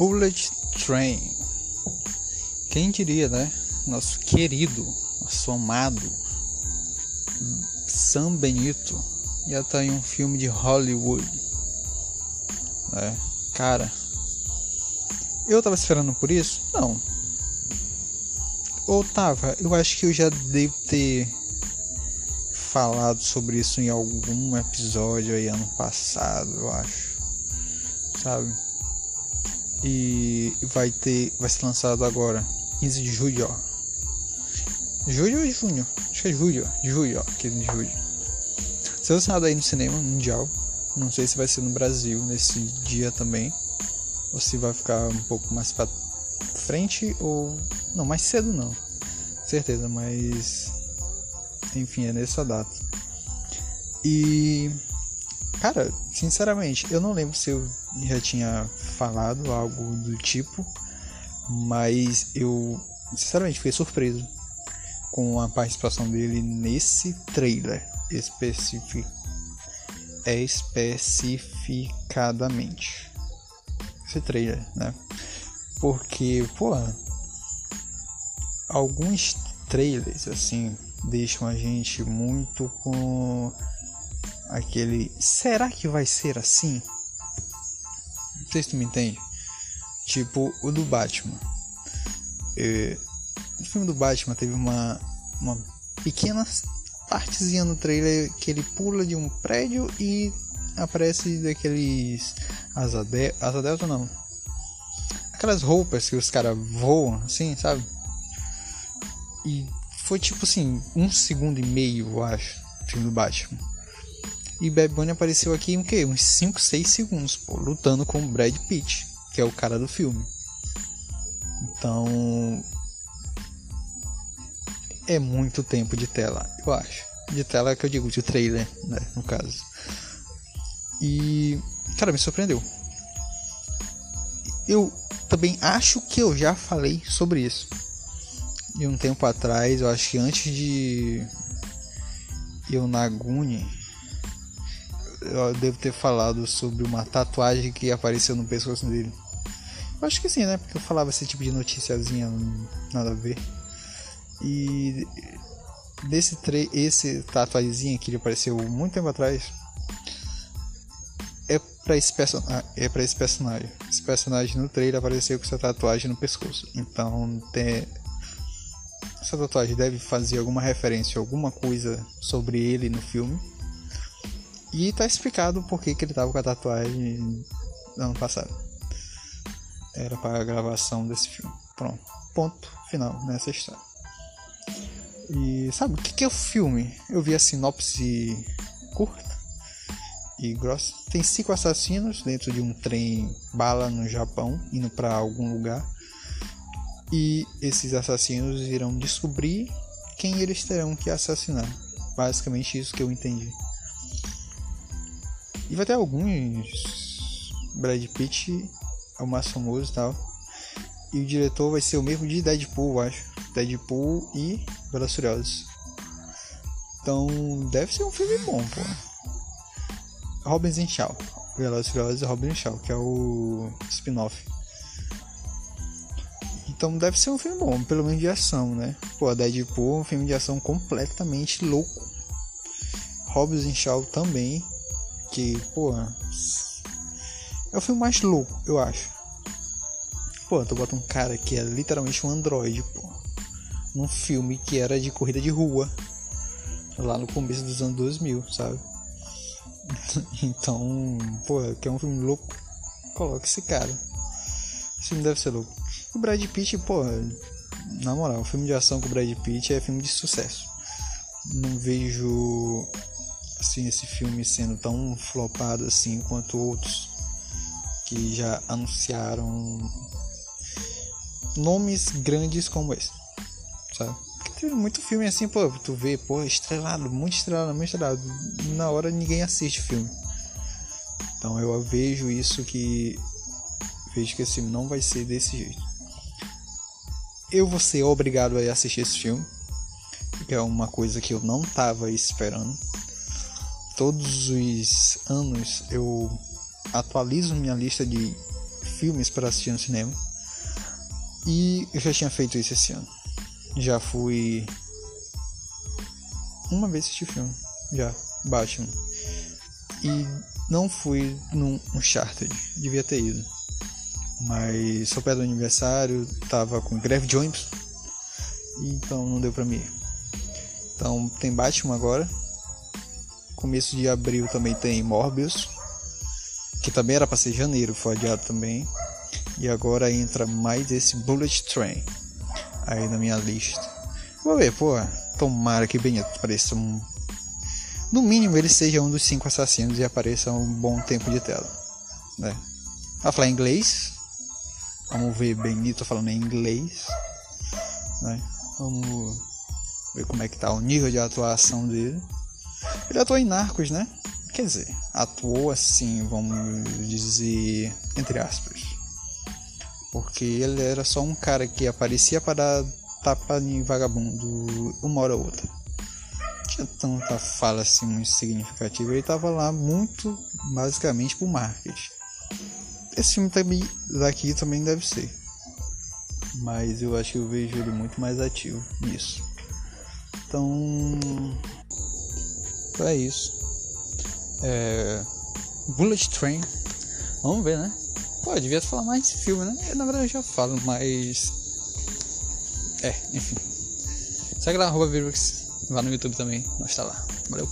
Bullet Train. Quem diria, né? Nosso querido, nosso amado Sam Benito ia estar em um filme de Hollywood. Né? Cara, eu tava esperando por isso? Não. Ou tava? Eu acho que eu já devo ter falado sobre isso em algum episódio aí ano passado, eu acho. Sabe? E vai ter. Vai ser lançado agora, 15 de julho, ó. Julho ou junho? Acho que é julho, julho, ó, 15 de julho. Ser lançado aí no cinema mundial. Não sei se vai ser no Brasil nesse dia também. Ou se vai ficar um pouco mais pra frente ou. Não, mais cedo não. Certeza, mas. Enfim, é nessa data. E. Cara, sinceramente, eu não lembro se eu já tinha falado algo do tipo, mas eu sinceramente fiquei surpreso com a participação dele nesse trailer especific... especificadamente. Esse trailer, né? Porque, pô, alguns trailers assim deixam a gente muito com aquele será que vai ser assim? Não sei se tu me entende. Tipo o do Batman. É, o filme do Batman teve uma, uma pequena partezinha no trailer que ele pula de um prédio e aparece daqueles asa, de, asa delta não. Aquelas roupas que os caras voam assim, sabe? E foi tipo assim, um segundo e meio, eu acho, o filme do Batman. E Bad Bunny apareceu aqui em o quê? Uns 5, 6 segundos, pô, lutando com o Brad Pitt, que é o cara do filme. Então. É muito tempo de tela, eu acho. De tela que eu digo, de trailer, né? No caso. E. Cara, me surpreendeu. Eu também acho que eu já falei sobre isso. E um tempo atrás, eu acho que antes de. Eu Naguni eu devo ter falado sobre uma tatuagem que apareceu no pescoço dele. Eu acho que sim, né? Porque eu falava esse tipo de noticiazinha, nada a ver. E desse tre esse tatuagemzinho que ele apareceu muito tempo atrás é para esse personagem, é para esse personagem. Esse personagem no trailer apareceu com essa tatuagem no pescoço. Então, tem essa tatuagem deve fazer alguma referência, alguma coisa sobre ele no filme. E tá explicado por que, ele tava com a tatuagem no ano passado. Era para a gravação desse filme. Pronto. Ponto final nessa história. E sabe o que, que é o filme? Eu vi a sinopse curta e grossa. Tem cinco assassinos dentro de um trem bala no Japão, indo para algum lugar. E esses assassinos irão descobrir quem eles terão que assassinar. Basicamente isso que eu entendi. E vai ter alguns. Brad Pitt é o mais famoso e tal. E o diretor vai ser o mesmo de Deadpool, eu acho. Deadpool e Velozes Furiosos. Então deve ser um filme bom, pô. Robin Shaw. Velozes Furiosos e Robin Shaw, que é o spin-off. Então deve ser um filme bom, pelo menos de ação, né? Pô, Deadpool é um filme de ação completamente louco. Hobbs Shaw também que, pô, é o filme mais louco, eu acho. Pô, tu bota um cara que é literalmente um androide, pô. Num filme que era de corrida de rua. Lá no começo dos anos 2000, sabe? então, pô, que é um filme louco. Coloca esse cara. Esse filme deve ser louco. O Brad Pitt, pô, na moral, filme de ação com o Brad Pitt é filme de sucesso. Não vejo assim esse filme sendo tão flopado assim quanto outros que já anunciaram nomes grandes como esse, sabe? Porque tem muito filme assim, pô, tu vê, pô, estrelado, muito estrelado, muito estrelado. Na hora ninguém assiste o filme. Então eu vejo isso que vejo que esse filme não vai ser desse jeito. Eu vou ser obrigado a assistir esse filme, que é uma coisa que eu não tava esperando todos os anos eu atualizo minha lista de filmes para assistir no cinema. E eu já tinha feito isso esse ano. Já fui. Uma vez assistir filme. Já. Batman. E não fui num Uncharted. Devia ter ido. Mas só perto do aniversário, tava com greve de ônibus. Então não deu pra mim ir. Então tem Batman agora. Começo de abril também tem Morbius. Que também era pra ser janeiro, foi adiado também. E agora entra mais esse Bullet Train aí na minha lista. Vou ver, pô. Tomara que bem apareça um. No mínimo ele seja um dos cinco assassinos e apareça um bom tempo de tela. Né? Vai falar inglês. Vamos ver Benito falando em inglês. Né? Vamos ver como é que tá o nível de atuação dele. Ele atuou em Narcos, né? Quer dizer, atuou assim, vamos dizer, entre aspas. Porque ele era só um cara que aparecia para dar tapa em vagabundo uma hora ou outra. Tinha tanta fala assim muito significativa. Ele tava lá muito basicamente pro marketing. Esse filme também, daqui também deve ser. Mas eu acho que eu vejo ele muito mais ativo nisso. Então. É isso. É, Bullet Train. Vamos ver, né? Pô, eu devia falar mais desse filme, né? Eu, na verdade eu já falo, mas. É, enfim. Segue lá, arroba Virux. Lá no YouTube também. Nós tá lá. Valeu.